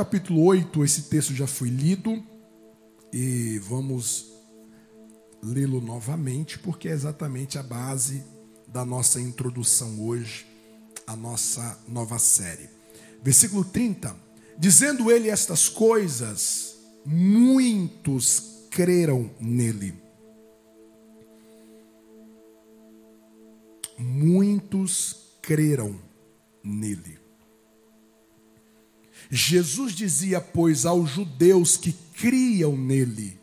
Capítulo 8, esse texto já foi lido e vamos lê-lo novamente, porque é exatamente a base da nossa introdução hoje, a nossa nova série. Versículo 30. Dizendo ele estas coisas, muitos creram nele. Muitos creram nele. Jesus dizia, pois, aos judeus que criam nele: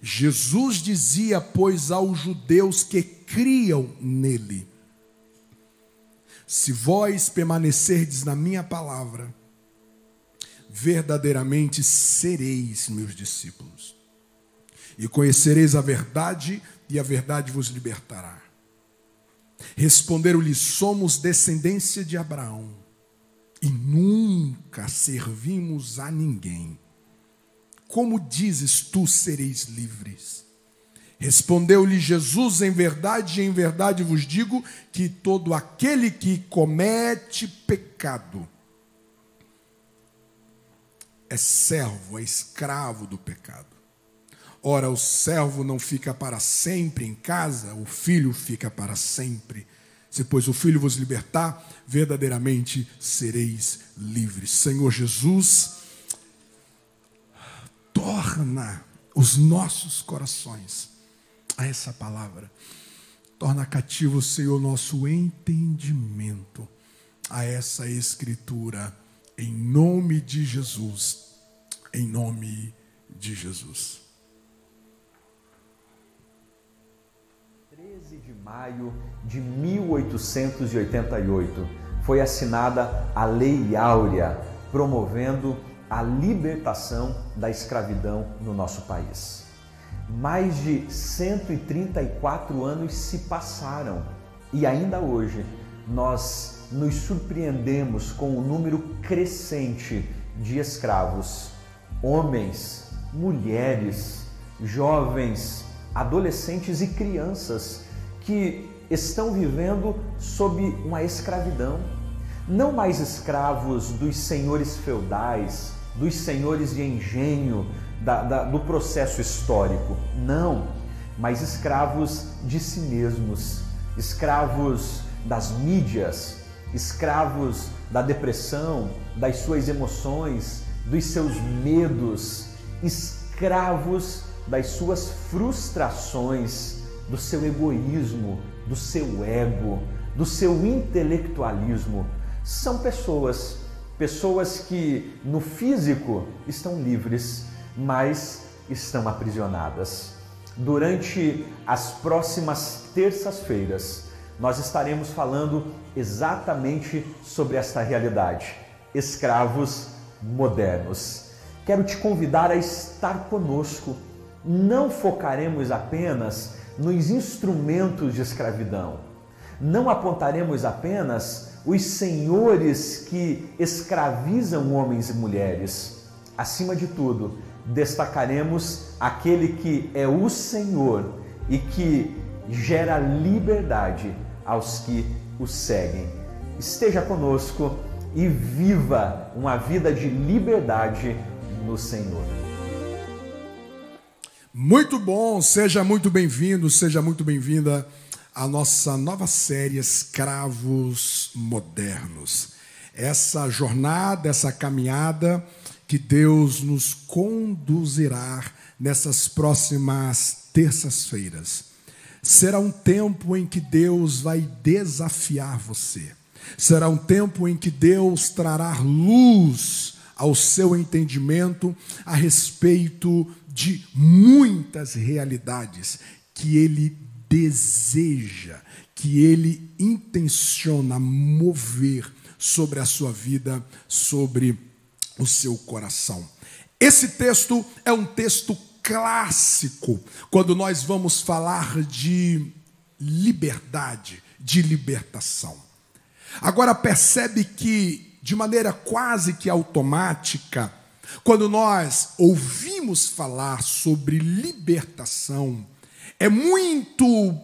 Jesus dizia, pois, aos judeus que criam nele: Se vós permanecerdes na minha palavra, verdadeiramente sereis meus discípulos, e conhecereis a verdade, e a verdade vos libertará. Responderam-lhe: Somos descendência de Abraão, e nunca servimos a ninguém como dizes tu sereis livres? Respondeu-lhe Jesus: Em verdade, em verdade vos digo que todo aquele que comete pecado é servo, é escravo do pecado. Ora, o servo não fica para sempre em casa, o filho fica para sempre. Se, pois, o filho vos libertar, verdadeiramente sereis livres. Senhor Jesus, torna os nossos corações a essa palavra. Torna cativo, Senhor, nosso entendimento a essa escritura, em nome de Jesus. Em nome de Jesus. Maio de 1888 foi assinada a Lei Áurea, promovendo a libertação da escravidão no nosso país. Mais de 134 anos se passaram e ainda hoje nós nos surpreendemos com o número crescente de escravos, homens, mulheres, jovens, adolescentes e crianças que estão vivendo sob uma escravidão. Não mais escravos dos senhores feudais, dos senhores de engenho, da, da, do processo histórico. Não, mas escravos de si mesmos, escravos das mídias, escravos da depressão, das suas emoções, dos seus medos, escravos das suas frustrações, do seu egoísmo, do seu ego, do seu intelectualismo. São pessoas Pessoas que no físico estão livres, mas estão aprisionadas. Durante as próximas terças-feiras, nós estaremos falando exatamente sobre esta realidade: escravos modernos. Quero te convidar a estar conosco. Não focaremos apenas nos instrumentos de escravidão. Não apontaremos apenas os senhores que escravizam homens e mulheres. Acima de tudo, destacaremos aquele que é o Senhor e que gera liberdade aos que o seguem. Esteja conosco e viva uma vida de liberdade no Senhor. Muito bom, seja muito bem-vindo, seja muito bem-vinda a nossa nova série Escravos Modernos. Essa jornada, essa caminhada que Deus nos conduzirá nessas próximas terças-feiras. Será um tempo em que Deus vai desafiar você. Será um tempo em que Deus trará luz ao seu entendimento a respeito de muitas realidades que Ele deseja, que ele intenciona mover sobre a sua vida, sobre o seu coração. Esse texto é um texto clássico quando nós vamos falar de liberdade, de libertação. Agora percebe que de maneira quase que automática, quando nós ouvimos falar sobre libertação, é muito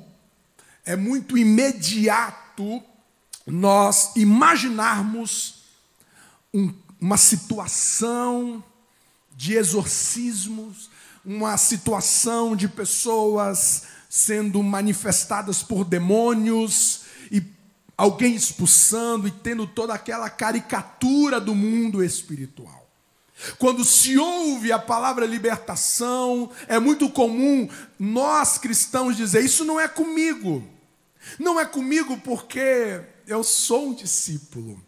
é muito imediato nós imaginarmos um, uma situação de exorcismos, uma situação de pessoas sendo manifestadas por demônios e alguém expulsando e tendo toda aquela caricatura do mundo espiritual. Quando se ouve a palavra libertação, é muito comum nós cristãos dizer: Isso não é comigo. Não é comigo porque eu sou um discípulo.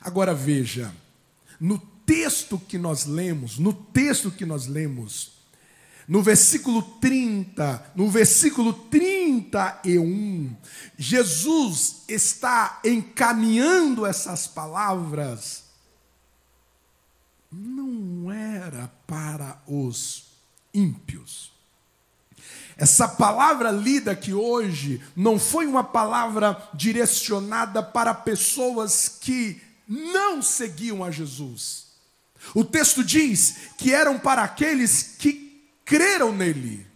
Agora veja, no texto que nós lemos, no texto que nós lemos, no versículo 30, no versículo 31, Jesus está encaminhando essas palavras não era para os ímpios. Essa palavra lida aqui hoje não foi uma palavra direcionada para pessoas que não seguiam a Jesus. O texto diz que eram para aqueles que creram nele,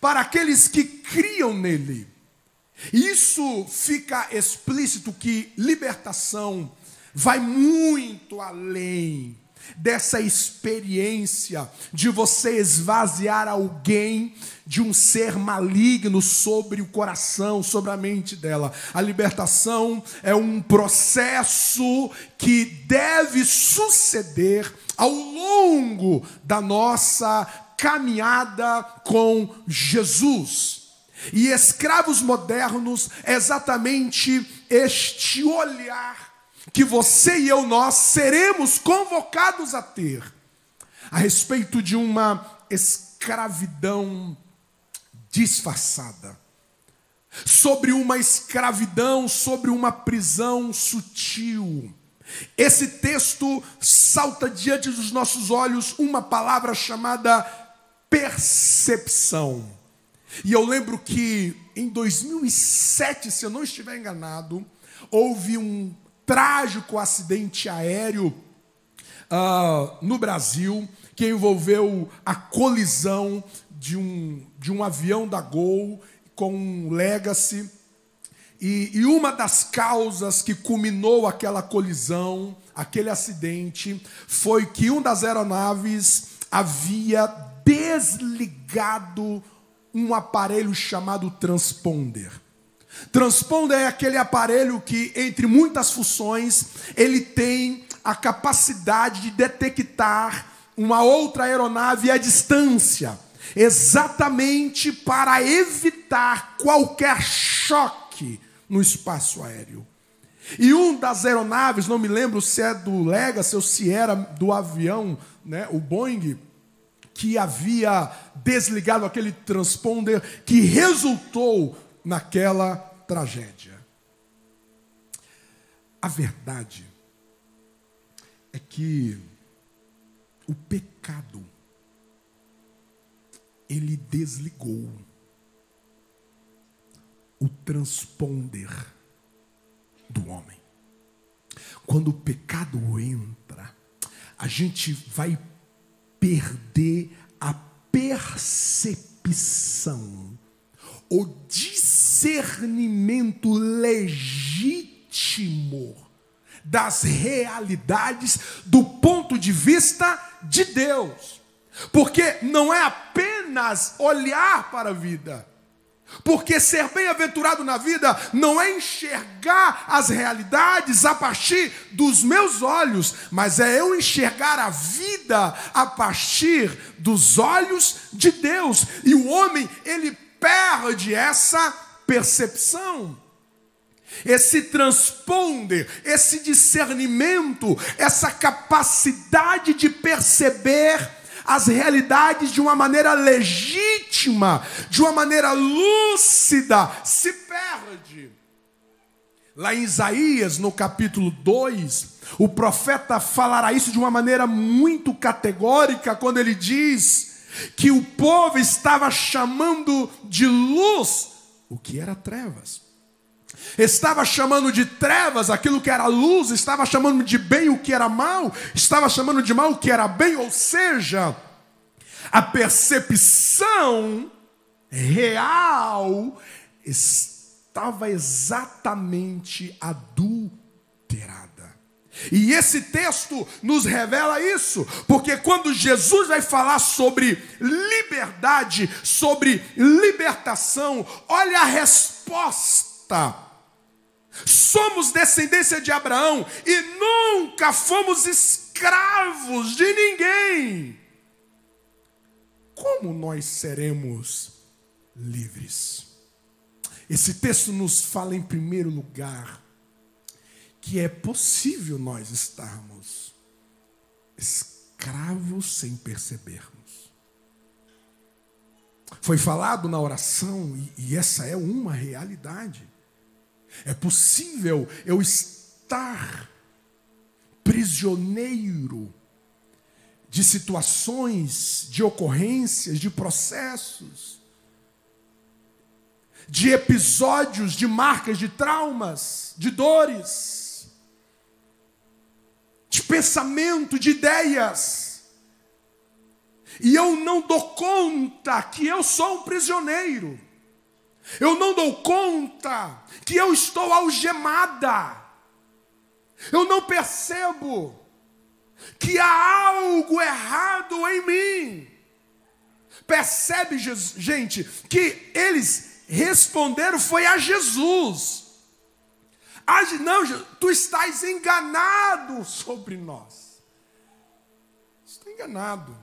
para aqueles que criam nele. Isso fica explícito que libertação vai muito além dessa experiência de você esvaziar alguém de um ser maligno sobre o coração, sobre a mente dela. A libertação é um processo que deve suceder ao longo da nossa caminhada com Jesus. E escravos modernos é exatamente este olhar que você e eu, nós seremos convocados a ter a respeito de uma escravidão disfarçada, sobre uma escravidão, sobre uma prisão sutil. Esse texto salta diante dos nossos olhos uma palavra chamada percepção. E eu lembro que em 2007, se eu não estiver enganado, houve um trágico acidente aéreo uh, no Brasil que envolveu a colisão de um, de um avião da Gol com um Legacy. E, e uma das causas que culminou aquela colisão, aquele acidente, foi que um das aeronaves havia desligado um aparelho chamado transponder. Transponder é aquele aparelho que, entre muitas funções, ele tem a capacidade de detectar uma outra aeronave à distância, exatamente para evitar qualquer choque no espaço aéreo. E um das aeronaves, não me lembro se é do Legacy ou se era do avião, né, o Boeing, que havia desligado aquele transponder que resultou naquela tragédia. A verdade é que o pecado ele desligou o transponder do homem. Quando o pecado entra, a gente vai perder a percepção o discernimento legítimo das realidades do ponto de vista de Deus. Porque não é apenas olhar para a vida. Porque ser bem-aventurado na vida não é enxergar as realidades a partir dos meus olhos, mas é eu enxergar a vida a partir dos olhos de Deus. E o homem, ele perde essa percepção. Esse transponder, esse discernimento, essa capacidade de perceber as realidades de uma maneira legítima, de uma maneira lúcida, se perde. Lá em Isaías, no capítulo 2, o profeta falará isso de uma maneira muito categórica, quando ele diz: que o povo estava chamando de luz o que era trevas. Estava chamando de trevas aquilo que era luz, estava chamando de bem o que era mal, estava chamando de mal o que era bem, ou seja, a percepção real estava exatamente adulterada. E esse texto nos revela isso, porque quando Jesus vai falar sobre liberdade, sobre libertação, olha a resposta. Somos descendência de Abraão e nunca fomos escravos de ninguém. Como nós seremos livres? Esse texto nos fala, em primeiro lugar, que é possível nós estarmos escravos sem percebermos. Foi falado na oração, e, essa é uma realidade. É possível eu estar prisioneiro de situações, de ocorrências, de processos, de episódios, de marcas, de traumas, de dores de pensamento, de ideias. E eu não dou conta que eu sou um prisioneiro. Eu não dou conta que eu estou algemada. Eu não percebo que há algo errado em mim. Percebe, gente, que eles responderam foi a Jesus. Age, não, tu estás enganado sobre nós. Está enganado.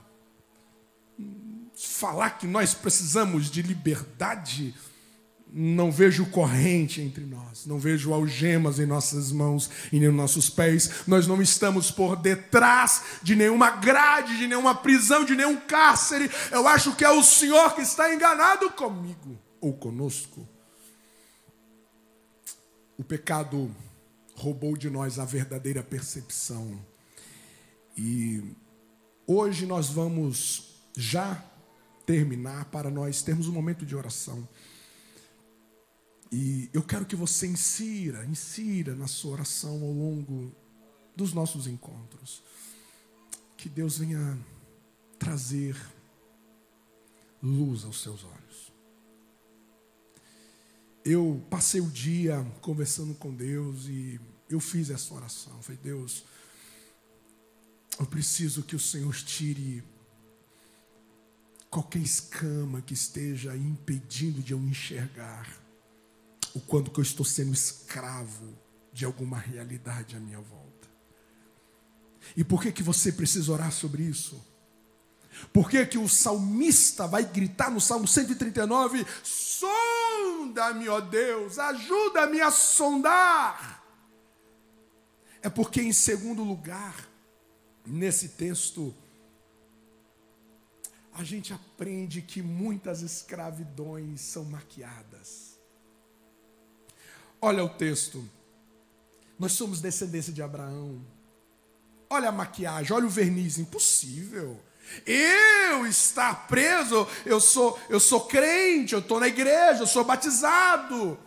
Falar que nós precisamos de liberdade, não vejo corrente entre nós, não vejo algemas em nossas mãos e nos nossos pés. Nós não estamos por detrás de nenhuma grade, de nenhuma prisão, de nenhum cárcere. Eu acho que é o Senhor que está enganado comigo ou conosco. O pecado roubou de nós a verdadeira percepção. E hoje nós vamos já terminar para nós termos um momento de oração. E eu quero que você insira, insira na sua oração ao longo dos nossos encontros. Que Deus venha trazer luz aos seus olhos eu passei o dia conversando com Deus e eu fiz essa oração. Falei, Deus, eu preciso que o Senhor tire qualquer escama que esteja impedindo de eu enxergar o quanto que eu estou sendo escravo de alguma realidade à minha volta. E por que que você precisa orar sobre isso? Por que que o salmista vai gritar no Salmo 139: Sonda-me, ó Deus, ajuda-me a sondar. É porque, em segundo lugar, nesse texto, a gente aprende que muitas escravidões são maquiadas. Olha o texto. Nós somos descendência de Abraão. Olha a maquiagem, olha o verniz, impossível. Eu estar preso, eu sou, eu sou crente, eu estou na igreja, eu sou batizado.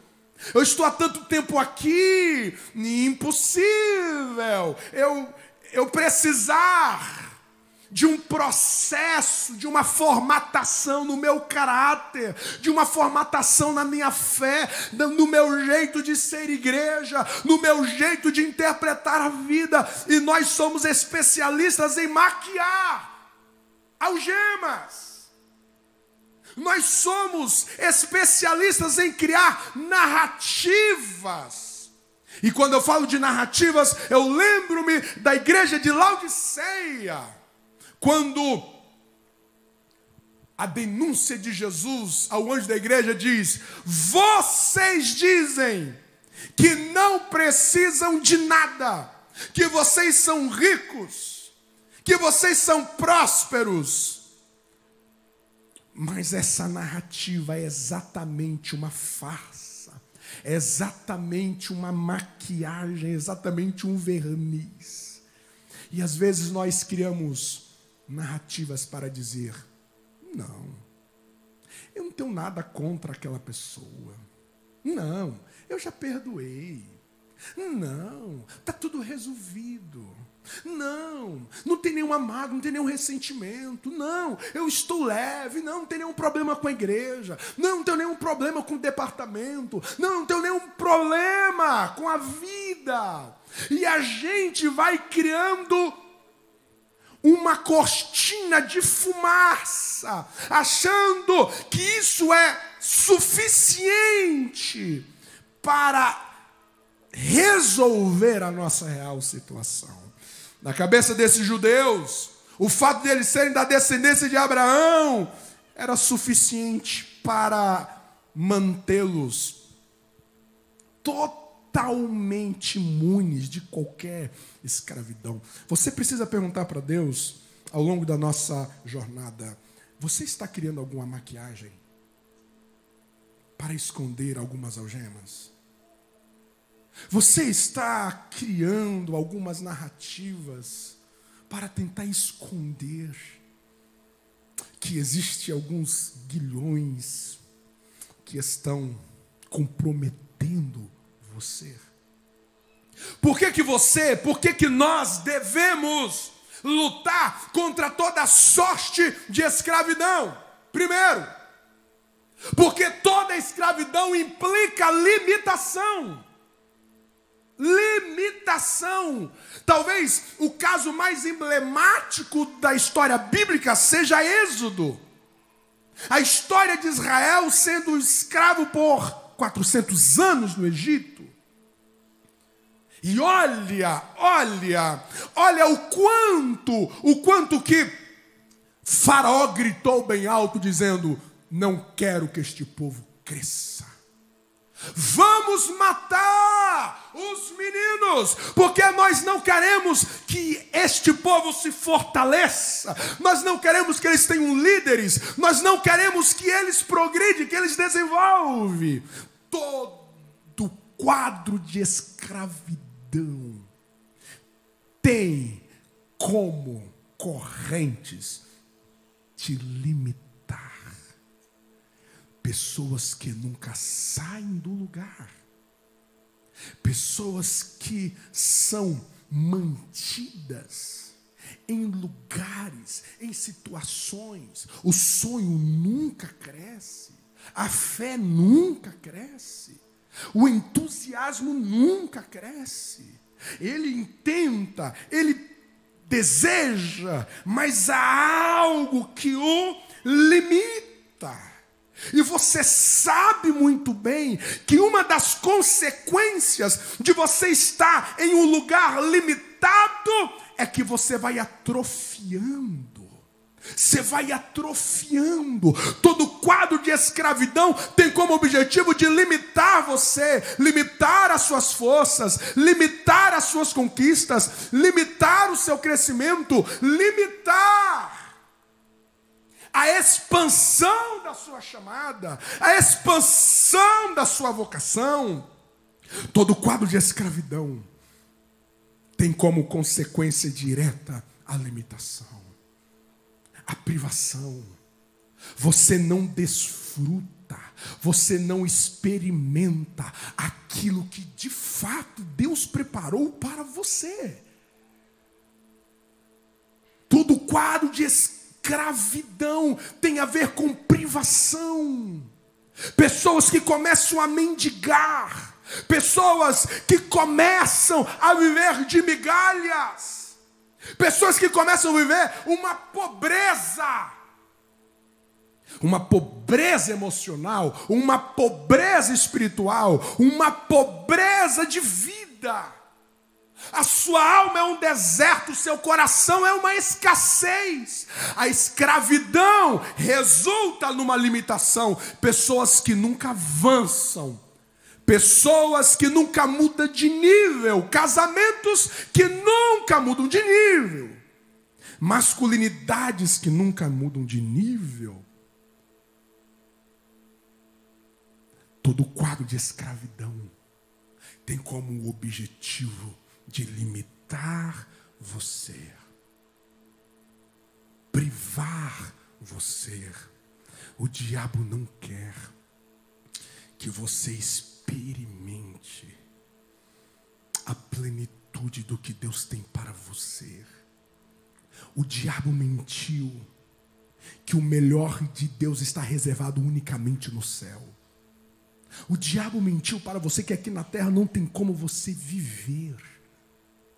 Eu estou há tanto tempo aqui, impossível. Eu eu precisar de um processo, de uma formatação no meu caráter, de uma formatação na minha fé, no meu jeito de ser igreja, no meu jeito de interpretar a vida. E nós somos especialistas em maquiar algemas. Nós somos especialistas em criar narrativas. E quando eu falo de narrativas, eu lembro-me da igreja de Laodiceia, quando a denúncia de Jesus ao anjo da igreja diz: Vocês dizem que não precisam de nada, que vocês são ricos que vocês são prósperos. Mas essa narrativa é exatamente uma farsa, é exatamente uma maquiagem, é exatamente um verniz. E às vezes nós criamos narrativas para dizer: não, eu não tenho nada contra aquela pessoa. Não, eu já perdoei. Não, está tudo resolvido. Não, não tem nenhuma mágoa, não tem nenhum ressentimento. Não, eu estou leve. Não, não tem nenhum problema com a igreja. Não, não tenho nenhum problema com o departamento. Não, não tenho nenhum problema com a vida. E a gente vai criando uma cortina de fumaça, achando que isso é suficiente para resolver a nossa real situação. Na cabeça desses judeus, o fato de eles serem da descendência de Abraão era suficiente para mantê-los totalmente imunes de qualquer escravidão. Você precisa perguntar para Deus, ao longo da nossa jornada: você está criando alguma maquiagem para esconder algumas algemas? Você está criando algumas narrativas para tentar esconder que existe alguns guilhões que estão comprometendo você. Por que, que você, por que, que nós devemos lutar contra toda sorte de escravidão? Primeiro, porque toda escravidão implica limitação limitação. Talvez o caso mais emblemático da história bíblica seja Êxodo. A história de Israel sendo escravo por 400 anos no Egito. E olha, olha, olha o quanto, o quanto que Faraó gritou bem alto dizendo: "Não quero que este povo cresça". Vamos matar os meninos, porque nós não queremos que este povo se fortaleça, nós não queremos que eles tenham líderes, nós não queremos que eles progridem, que eles desenvolvam. Todo quadro de escravidão tem como correntes te limitar pessoas que nunca saem do lugar, pessoas que são mantidas em lugares, em situações. O sonho nunca cresce, a fé nunca cresce, o entusiasmo nunca cresce. Ele tenta, ele deseja, mas há algo que o limita. E você sabe muito bem que uma das consequências de você estar em um lugar limitado é que você vai atrofiando. Você vai atrofiando. Todo quadro de escravidão tem como objetivo de limitar você, limitar as suas forças, limitar as suas conquistas, limitar o seu crescimento, limitar a expansão da sua chamada, a expansão da sua vocação. Todo quadro de escravidão tem como consequência direta a limitação, a privação. Você não desfruta, você não experimenta aquilo que de fato Deus preparou para você. Todo quadro de escravidão escravidão tem a ver com privação. Pessoas que começam a mendigar, pessoas que começam a viver de migalhas, pessoas que começam a viver uma pobreza, uma pobreza emocional, uma pobreza espiritual, uma pobreza de vida. A sua alma é um deserto, o seu coração é uma escassez. A escravidão resulta numa limitação. Pessoas que nunca avançam, pessoas que nunca mudam de nível, casamentos que nunca mudam de nível, masculinidades que nunca mudam de nível. Todo quadro de escravidão tem como objetivo de limitar você, privar você. O diabo não quer que você experimente a plenitude do que Deus tem para você. O diabo mentiu que o melhor de Deus está reservado unicamente no céu. O diabo mentiu para você que aqui na terra não tem como você viver.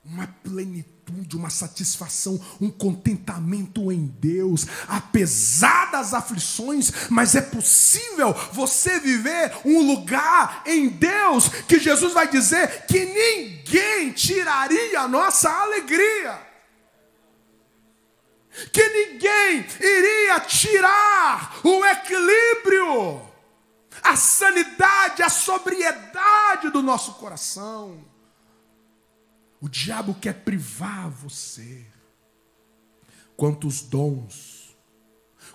Uma plenitude, uma satisfação, um contentamento em Deus, apesar das aflições, mas é possível você viver um lugar em Deus que Jesus vai dizer que ninguém tiraria a nossa alegria. Que ninguém iria tirar o equilíbrio, a sanidade, a sobriedade do nosso coração. O diabo quer privar você. Quantos dons,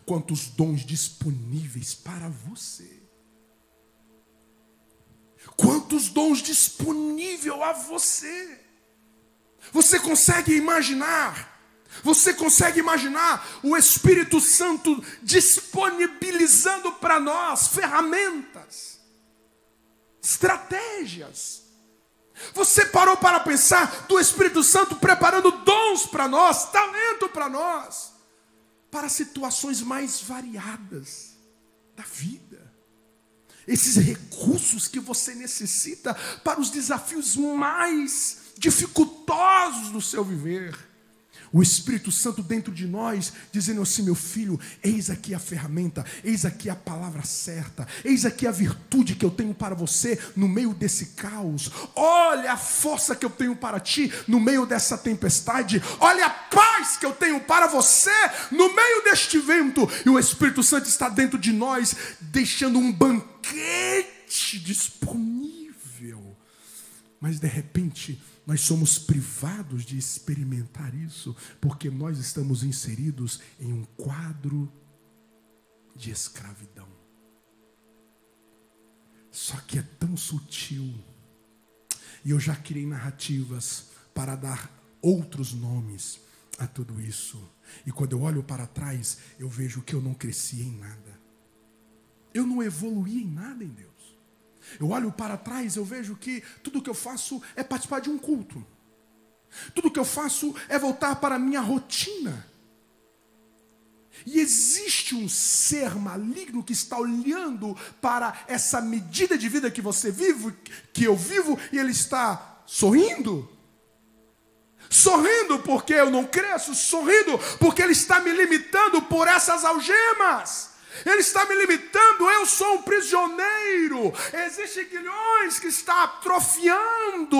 quantos dons disponíveis para você. Quantos dons disponíveis a você. Você consegue imaginar? Você consegue imaginar o Espírito Santo disponibilizando para nós ferramentas, estratégias, você parou para pensar do Espírito Santo preparando dons para nós, talento para nós, para situações mais variadas da vida. Esses recursos que você necessita para os desafios mais dificultosos do seu viver o Espírito Santo dentro de nós, dizendo assim: meu filho, eis aqui a ferramenta, eis aqui a palavra certa, eis aqui a virtude que eu tenho para você no meio desse caos. Olha a força que eu tenho para ti no meio dessa tempestade. Olha a paz que eu tenho para você no meio deste vento. E o Espírito Santo está dentro de nós, deixando um banquete disponível. Mas de repente, nós somos privados de experimentar isso, porque nós estamos inseridos em um quadro de escravidão. Só que é tão sutil. E eu já criei narrativas para dar outros nomes a tudo isso. E quando eu olho para trás, eu vejo que eu não cresci em nada. Eu não evoluí em nada em Deus. Eu olho para trás, eu vejo que tudo que eu faço é participar de um culto. Tudo que eu faço é voltar para a minha rotina. E existe um ser maligno que está olhando para essa medida de vida que você vive, que eu vivo, e ele está sorrindo. Sorrindo porque eu não cresço, sorrindo porque ele está me limitando por essas algemas. Ele está me limitando, eu sou um prisioneiro. Existem guilhões que está atrofiando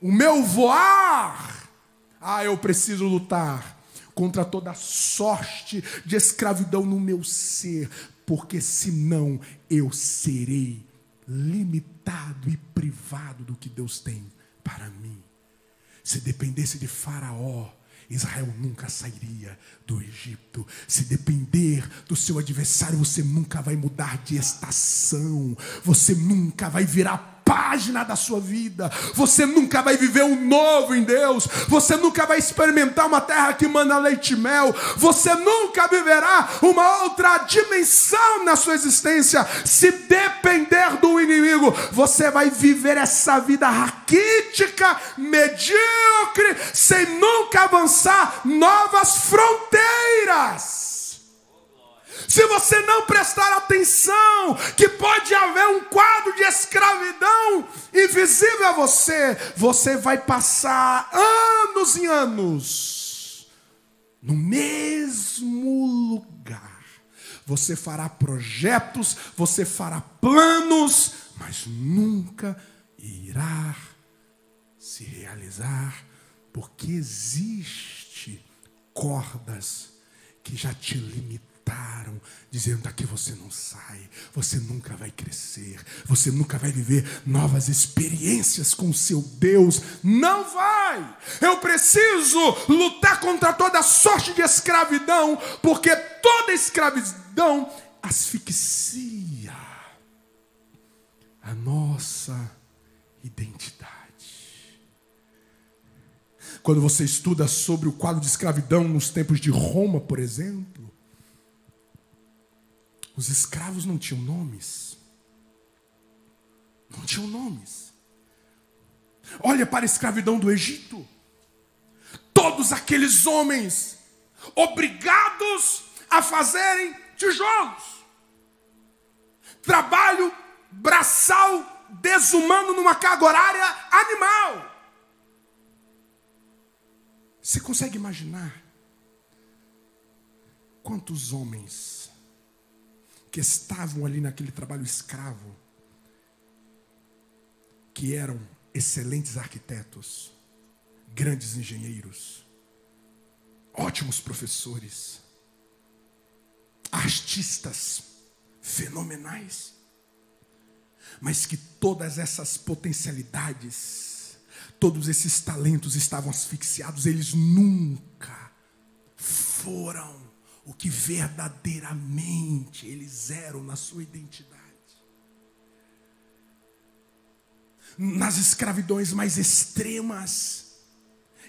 o meu voar. Ah, eu preciso lutar contra toda sorte de escravidão no meu ser, porque senão eu serei limitado e privado do que Deus tem para mim. Se dependesse de Faraó, Israel nunca sairia do Egito. Se depender do seu adversário, você nunca vai mudar de estação, você nunca vai virar página da sua vida. Você nunca vai viver um novo em Deus. Você nunca vai experimentar uma terra que manda leite e mel. Você nunca viverá uma outra dimensão na sua existência. Se depender do inimigo, você vai viver essa vida raquítica, medíocre, sem nunca avançar novas fronteiras. Se você não prestar atenção, que pode haver um quadro de escravidão invisível a você, você vai passar anos e anos no mesmo lugar. Você fará projetos, você fará planos, mas nunca irá se realizar, porque existe cordas que já te limitam dizendo daqui você não sai, você nunca vai crescer, você nunca vai viver novas experiências com o seu Deus. Não vai! Eu preciso lutar contra toda sorte de escravidão, porque toda escravidão asfixia a nossa identidade. Quando você estuda sobre o quadro de escravidão nos tempos de Roma, por exemplo, os escravos não tinham nomes. Não tinham nomes. Olha para a escravidão do Egito. Todos aqueles homens obrigados a fazerem tijolos. Trabalho braçal desumano numa carga horária animal. Você consegue imaginar quantos homens que estavam ali naquele trabalho escravo, que eram excelentes arquitetos, grandes engenheiros, ótimos professores, artistas fenomenais, mas que todas essas potencialidades, todos esses talentos estavam asfixiados, eles nunca foram o que verdadeiramente eles eram na sua identidade. Nas escravidões mais extremas,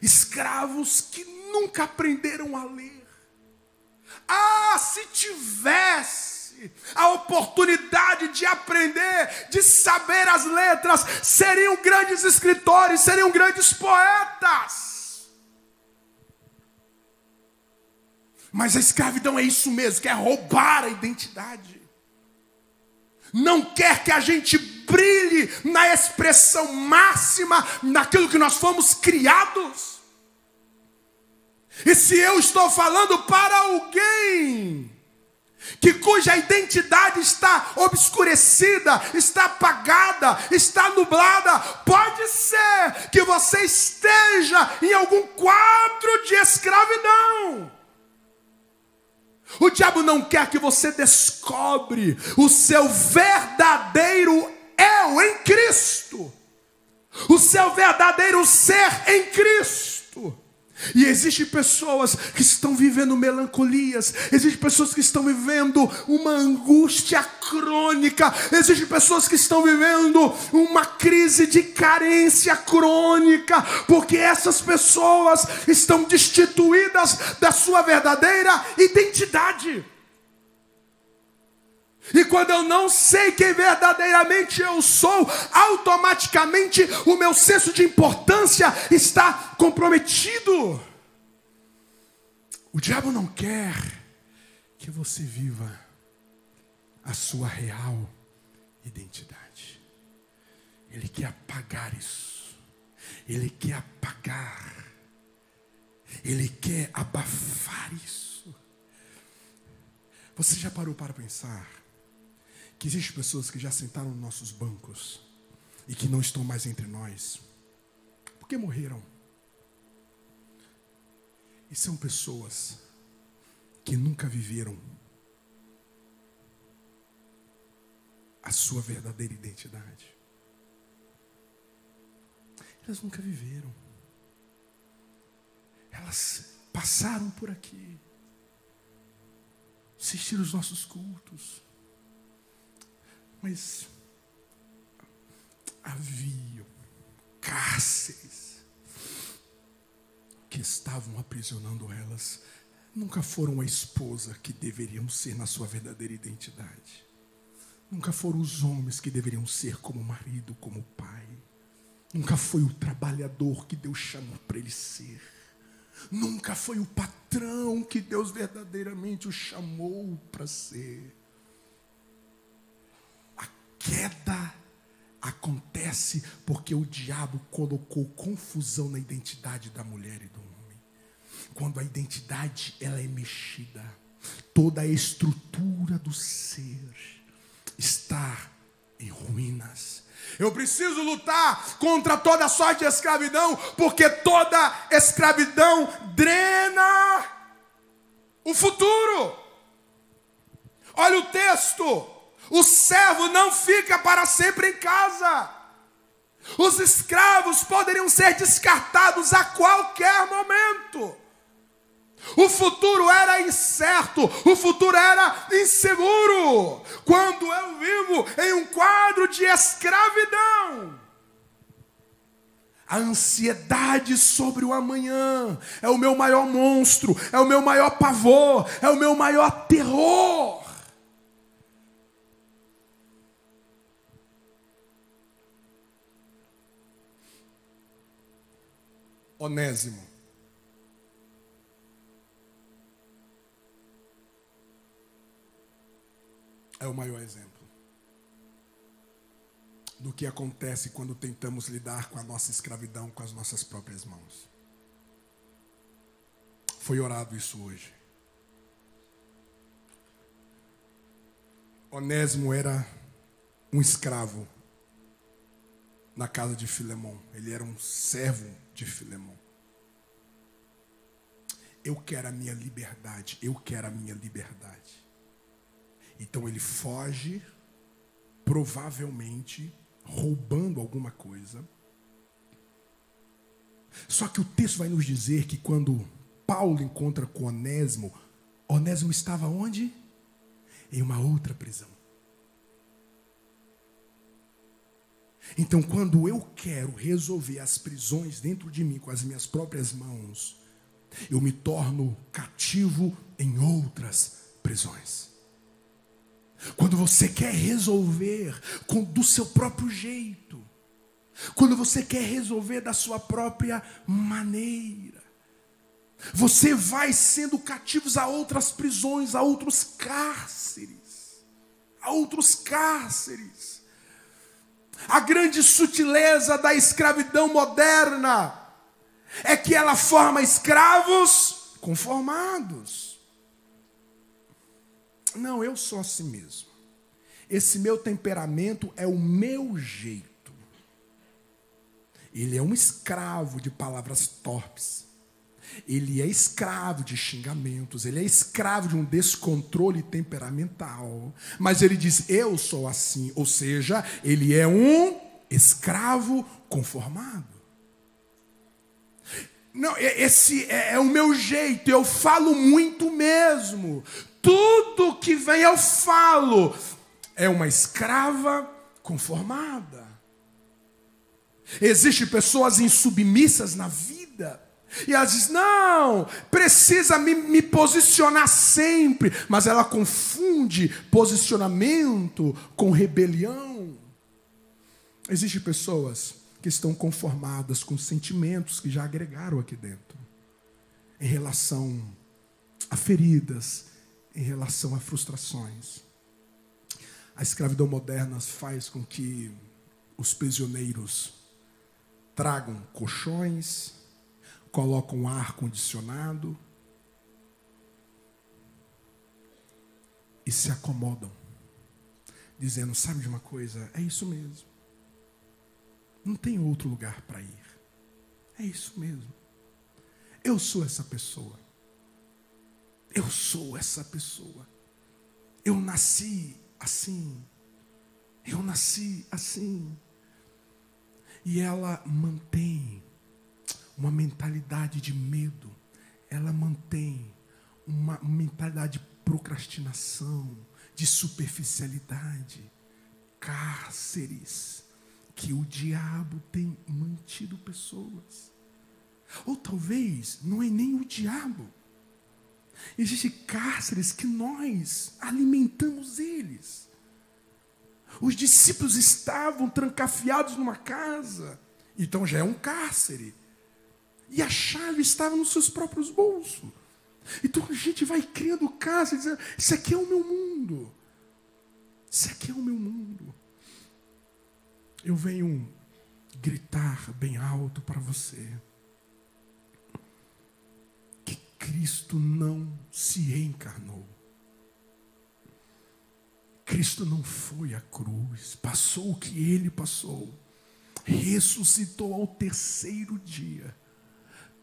escravos que nunca aprenderam a ler. Ah, se tivesse a oportunidade de aprender, de saber as letras, seriam grandes escritores, seriam grandes poetas. Mas a escravidão é isso mesmo, quer roubar a identidade. Não quer que a gente brilhe na expressão máxima naquilo que nós fomos criados. E se eu estou falando para alguém que cuja identidade está obscurecida, está apagada, está nublada, pode ser que você esteja em algum quadro de escravidão. O diabo não quer que você descobre o seu verdadeiro eu em Cristo. O seu verdadeiro ser em Cristo. E existem pessoas que estão vivendo melancolias, existem pessoas que estão vivendo uma angústia crônica, existem pessoas que estão vivendo uma crise de carência crônica, porque essas pessoas estão destituídas da sua verdadeira identidade. E quando eu não sei quem verdadeiramente eu sou, automaticamente o meu senso de importância está comprometido. O diabo não quer que você viva a sua real identidade. Ele quer apagar isso. Ele quer apagar. Ele quer abafar isso. Você já parou para pensar? Que existem pessoas que já sentaram nos nossos bancos e que não estão mais entre nós, porque morreram. E são pessoas que nunca viveram a sua verdadeira identidade. Elas nunca viveram. Elas passaram por aqui, assistiram os nossos cultos mas havia cárceres que estavam aprisionando elas. Nunca foram a esposa que deveriam ser na sua verdadeira identidade. Nunca foram os homens que deveriam ser como marido, como pai. Nunca foi o trabalhador que Deus chamou para ele ser. Nunca foi o patrão que Deus verdadeiramente o chamou para ser queda acontece porque o diabo colocou confusão na identidade da mulher e do homem. Quando a identidade ela é mexida, toda a estrutura do ser está em ruínas. Eu preciso lutar contra toda sorte de escravidão, porque toda escravidão drena o futuro. Olha o texto. O servo não fica para sempre em casa. Os escravos poderiam ser descartados a qualquer momento. O futuro era incerto, o futuro era inseguro. Quando eu vivo em um quadro de escravidão, a ansiedade sobre o amanhã é o meu maior monstro, é o meu maior pavor, é o meu maior terror. Onésimo. É o maior exemplo do que acontece quando tentamos lidar com a nossa escravidão com as nossas próprias mãos. Foi orado isso hoje. Onésimo era um escravo na casa de Filemão. Ele era um servo de Filemão. Eu quero a minha liberdade, eu quero a minha liberdade. Então ele foge, provavelmente roubando alguma coisa. Só que o texto vai nos dizer que quando Paulo encontra com Onésimo, Onésimo estava onde? Em uma outra prisão. Então, quando eu quero resolver as prisões dentro de mim com as minhas próprias mãos, eu me torno cativo em outras prisões. Quando você quer resolver com, do seu próprio jeito, quando você quer resolver da sua própria maneira, você vai sendo cativos a outras prisões, a outros cárceres, a outros cárceres. A grande sutileza da escravidão moderna é que ela forma escravos conformados. Não, eu sou assim mesmo. Esse meu temperamento é o meu jeito. Ele é um escravo de palavras torpes. Ele é escravo de xingamentos, ele é escravo de um descontrole temperamental. Mas ele diz: Eu sou assim. Ou seja, ele é um escravo conformado. Não, esse é, é o meu jeito, eu falo muito mesmo. Tudo que vem eu falo. É uma escrava conformada. Existem pessoas insubmissas na vida. E ela diz: não, precisa me, me, posicionar sempre. Mas ela confunde posicionamento com rebelião. Existem pessoas que estão conformadas com sentimentos que já agregaram aqui dentro, em relação a feridas, em relação a frustrações. A escravidão moderna faz com que os prisioneiros tragam colchões, colocam ar condicionado e se acomodam, dizendo: sabe de uma coisa? É isso mesmo. Não tem outro lugar para ir. É isso mesmo. Eu sou essa pessoa. Eu sou essa pessoa. Eu nasci assim. Eu nasci assim. E ela mantém uma mentalidade de medo. Ela mantém uma mentalidade de procrastinação, de superficialidade, cárceres que o diabo tem mantido pessoas. Ou talvez não é nem o diabo. Existem cárceres que nós alimentamos eles. Os discípulos estavam trancafiados numa casa, então já é um cárcere. E a chave estava nos seus próprios bolsos. Então a gente vai criando cárcere, dizendo: Isso aqui é o meu mundo. Isso aqui é o meu mundo eu venho gritar bem alto para você que Cristo não se encarnou. Cristo não foi à cruz, passou o que ele passou, ressuscitou ao terceiro dia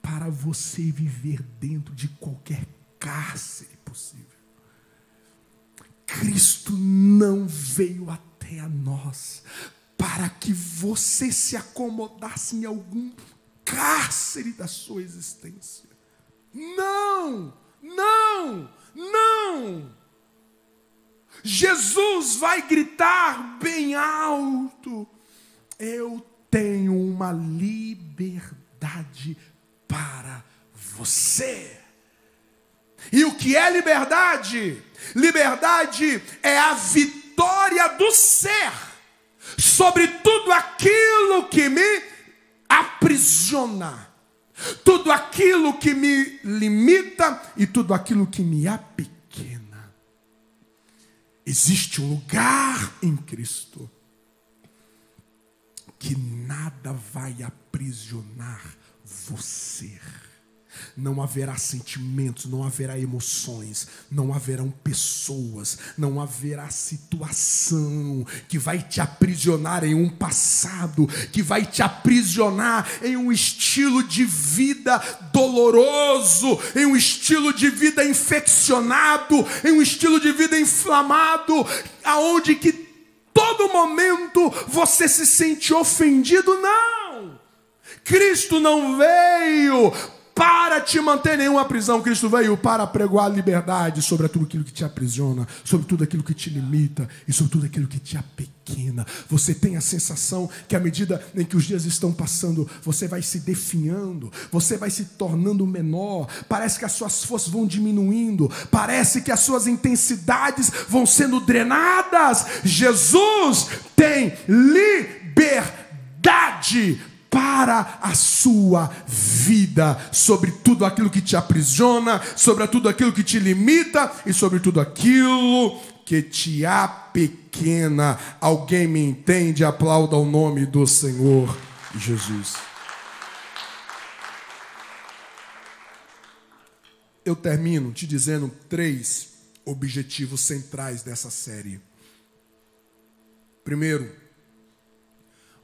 para você viver dentro de qualquer cárcere possível. Cristo não veio até a nós para que você se acomodasse em algum cárcere da sua existência. Não, não, não. Jesus vai gritar bem alto: Eu tenho uma liberdade para você. E o que é liberdade? Liberdade é a vitória do ser sobre tudo aquilo que me aprisiona, tudo aquilo que me limita e tudo aquilo que me apequena. Existe um lugar em Cristo que nada vai aprisionar você. não haverá sentimentos, não haverá emoções, não haverão pessoas, não haverá situação que vai te aprisionar em um passado, que vai te aprisionar em um estilo de vida doloroso, em um estilo de vida infeccionado, em um estilo de vida inflamado, aonde que todo momento você se sente ofendido, não. Cristo não veio para te manter nenhuma prisão. Cristo veio para pregoar liberdade sobre tudo aquilo que te aprisiona, sobre tudo aquilo que te limita e sobre tudo aquilo que te apequena. Você tem a sensação que à medida em que os dias estão passando, você vai se definhando, você vai se tornando menor. Parece que as suas forças vão diminuindo, parece que as suas intensidades vão sendo drenadas. Jesus tem liberdade para a sua vida, sobre tudo aquilo que te aprisiona, sobre tudo aquilo que te limita e sobre tudo aquilo que te apequena. Alguém me entende? Aplauda o nome do Senhor Jesus. Eu termino te dizendo três objetivos centrais dessa série. Primeiro,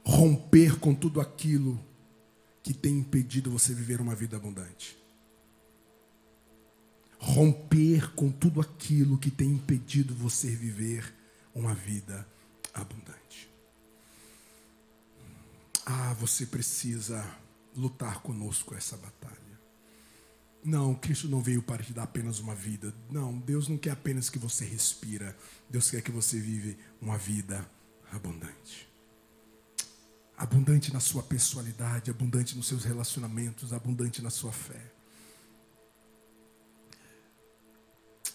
romper com tudo aquilo que tem impedido você viver uma vida abundante. Romper com tudo aquilo que tem impedido você viver uma vida abundante. Ah, você precisa lutar conosco essa batalha. Não, Cristo não veio para te dar apenas uma vida. Não, Deus não quer apenas que você respira. Deus quer que você vive uma vida abundante abundante na sua personalidade, abundante nos seus relacionamentos, abundante na sua fé.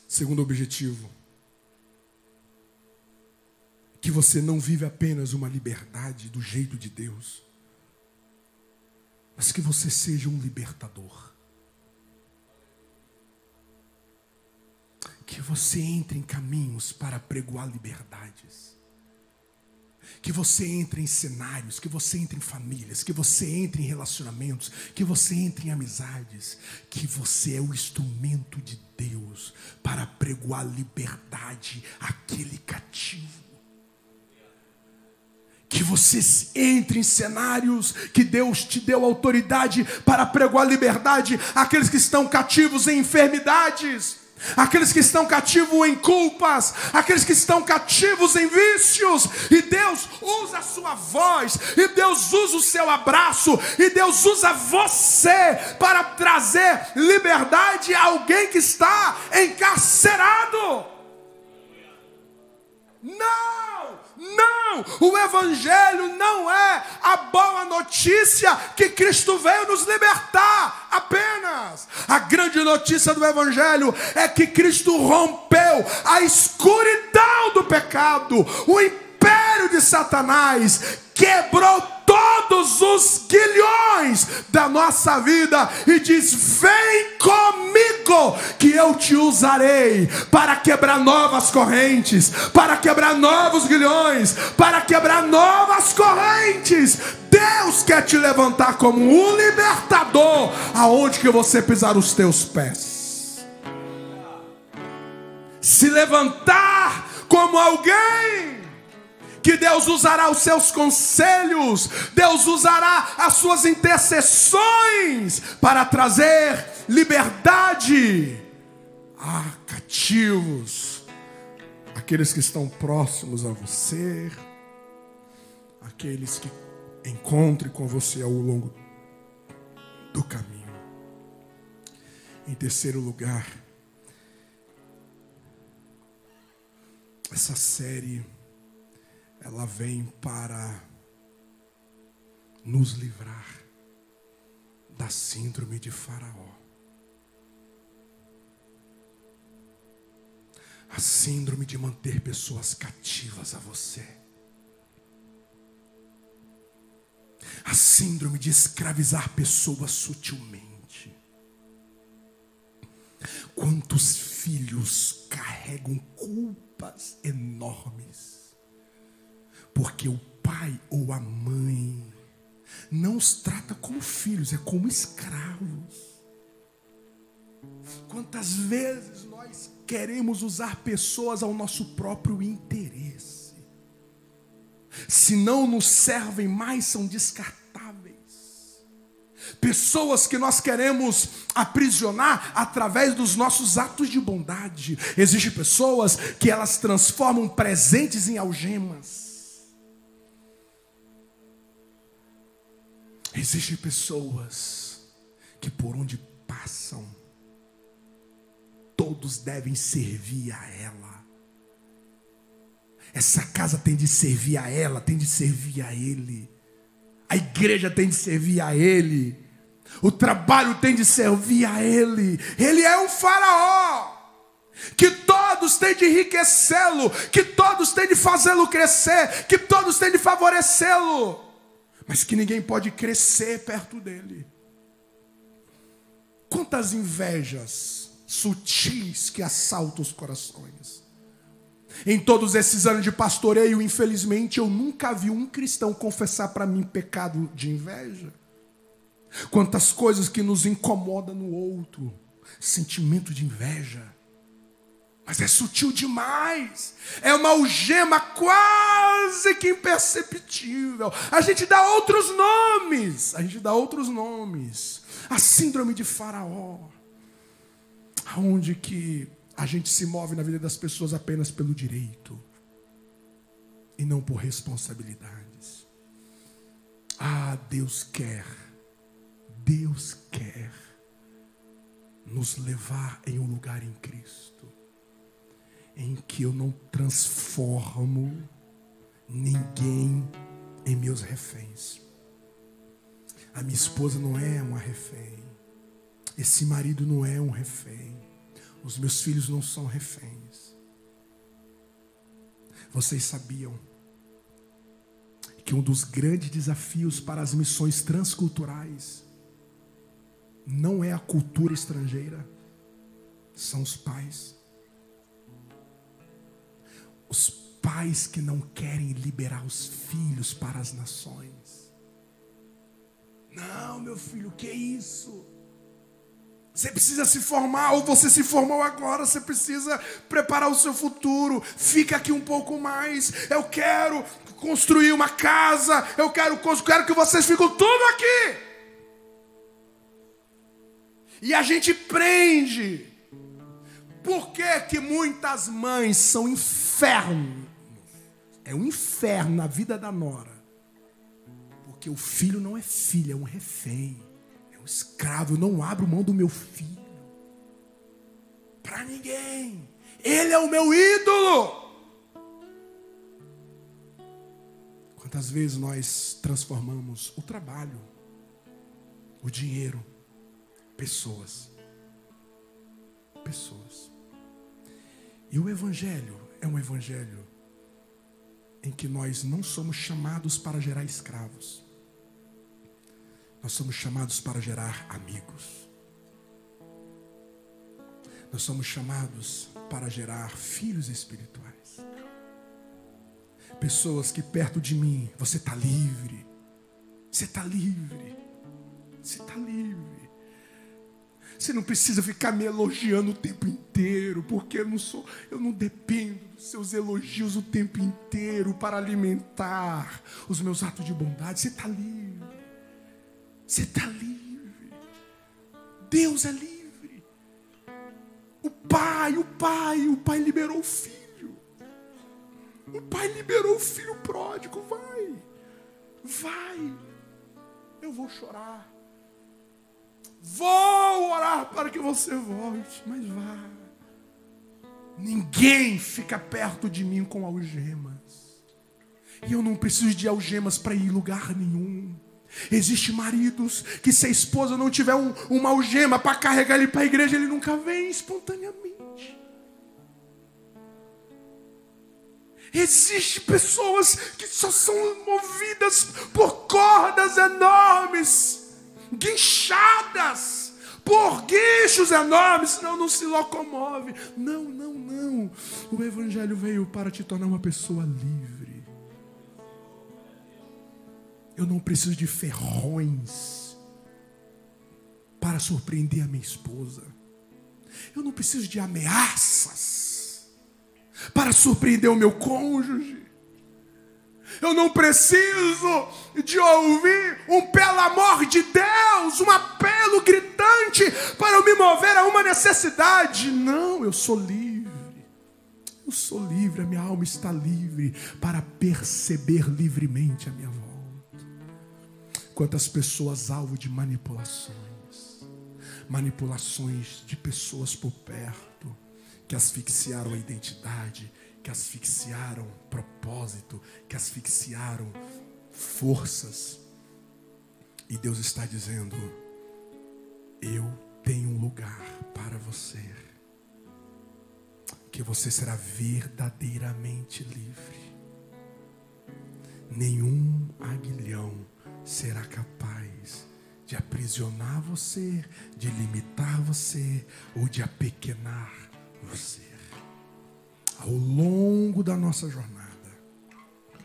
Segundo objetivo, que você não vive apenas uma liberdade do jeito de Deus, mas que você seja um libertador. Que você entre em caminhos para pregoar liberdades que você entre em cenários, que você entre em famílias, que você entre em relacionamentos, que você entre em amizades, que você é o instrumento de Deus para pregoar liberdade àquele cativo. Que você entre em cenários que Deus te deu autoridade para pregoar liberdade àqueles que estão cativos em enfermidades aqueles que estão cativos em culpas, aqueles que estão cativos em vícios, e Deus usa a sua voz, e Deus usa o seu abraço, e Deus usa você para trazer liberdade a alguém que está encarcerado. Não! Não, o Evangelho não é a boa notícia que Cristo veio nos libertar apenas. A grande notícia do Evangelho é que Cristo rompeu a escuridão do pecado, o império de Satanás, quebrou todos os guilhões da nossa vida e diz: Vem comigo, que eu te usarei para quebrar novas correntes, para quebrar novos guilhões, para quebrar novas correntes. Deus quer te levantar como um libertador, aonde que você pisar os teus pés. Se levantar como alguém que Deus usará os seus conselhos, Deus usará as suas intercessões para trazer liberdade a cativos, aqueles que estão próximos a você, aqueles que encontrem com você ao longo do caminho. Em terceiro lugar, essa série ela vem para nos livrar da síndrome de Faraó. A síndrome de manter pessoas cativas a você. A síndrome de escravizar pessoas sutilmente. Quantos filhos carregam culpas enormes porque o pai ou a mãe não os trata como filhos, é como escravos. Quantas vezes nós queremos usar pessoas ao nosso próprio interesse? Se não nos servem mais, são descartáveis. Pessoas que nós queremos aprisionar através dos nossos atos de bondade. Existem pessoas que elas transformam presentes em algemas. Existem pessoas que por onde passam, todos devem servir a ela. Essa casa tem de servir a ela, tem de servir a ele. A igreja tem de servir a ele. O trabalho tem de servir a ele. Ele é um faraó. Que todos têm de enriquecê-lo, que todos têm de fazê-lo crescer, que todos têm de favorecê-lo, mas que ninguém pode crescer perto dele. Quantas invejas sutis que assaltam os corações. Em todos esses anos de pastoreio, infelizmente, eu nunca vi um cristão confessar para mim pecado de inveja. Quantas coisas que nos incomodam no outro, sentimento de inveja. Mas é sutil demais. É uma algema quase que imperceptível. A gente dá outros nomes. A gente dá outros nomes. A síndrome de Faraó. Onde que a gente se move na vida das pessoas apenas pelo direito e não por responsabilidades. Ah, Deus quer Deus quer nos levar em um lugar em Cristo, em que eu não transformo ninguém em meus reféns. A minha esposa não é uma refém. Esse marido não é um refém. Os meus filhos não são reféns. Vocês sabiam que um dos grandes desafios para as missões transculturais não é a cultura estrangeira, são os pais. Os pais que não querem liberar os filhos para as nações. Não, meu filho, que é isso? Você precisa se formar, ou você se formou agora, você precisa preparar o seu futuro. Fica aqui um pouco mais. Eu quero construir uma casa, eu quero, quero que vocês fiquem tudo aqui. E a gente prende. Por que, que muitas mães são inferno? É um inferno na vida da nora. Porque o filho não é filho, é um refém. É um escravo. Eu não abro mão do meu filho. Para ninguém. Ele é o meu ídolo. Quantas vezes nós transformamos o trabalho, o dinheiro, pessoas. Pessoas. E o Evangelho é um Evangelho em que nós não somos chamados para gerar escravos, nós somos chamados para gerar amigos, nós somos chamados para gerar filhos espirituais, pessoas que perto de mim, você está livre, você está livre, você está livre. Você não precisa ficar me elogiando o tempo inteiro, porque eu não sou, eu não dependo dos seus elogios o tempo inteiro para alimentar os meus atos de bondade. Você está livre. Você está livre. Deus é livre. O Pai, o Pai, o Pai liberou o Filho. O Pai liberou o Filho pródigo. Vai, vai. Eu vou chorar. Vou orar para que você volte, mas vá. Ninguém fica perto de mim com algemas. E eu não preciso de algemas para ir em lugar nenhum. Existem maridos que se a esposa não tiver um, uma algema para carregar ele para a igreja, ele nunca vem espontaneamente. Existem pessoas que só são movidas por cordas enormes guinchadas por guinchos enormes, senão não se locomove. Não, não, não. O Evangelho veio para te tornar uma pessoa livre. Eu não preciso de ferrões para surpreender a minha esposa. Eu não preciso de ameaças para surpreender o meu cônjuge. Eu não preciso de ouvir um pelo amor de Deus, um apelo gritante para eu me mover a uma necessidade. Não, eu sou livre. Eu sou livre, a minha alma está livre para perceber livremente a minha volta. Quantas pessoas alvo de manipulações, manipulações de pessoas por perto, que asfixiaram a identidade, que asfixiaram propósito, que asfixiaram forças. E Deus está dizendo: Eu tenho um lugar para você, que você será verdadeiramente livre. Nenhum aguilhão será capaz de aprisionar você, de limitar você ou de apequenar você. Ao longo da nossa jornada,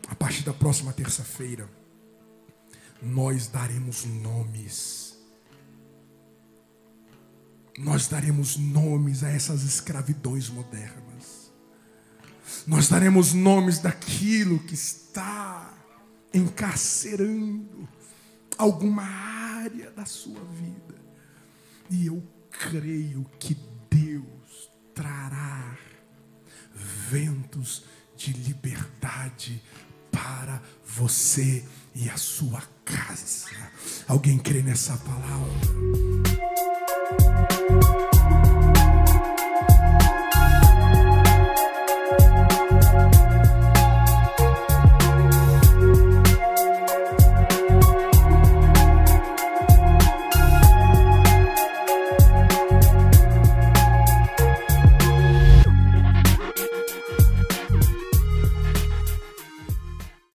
a partir da próxima terça-feira, nós daremos nomes. Nós daremos nomes a essas escravidões modernas. Nós daremos nomes daquilo que está encarcerando alguma área da sua vida. E eu creio que Deus trará ventos de liberdade para você e a sua casa. Alguém crê nessa palavra?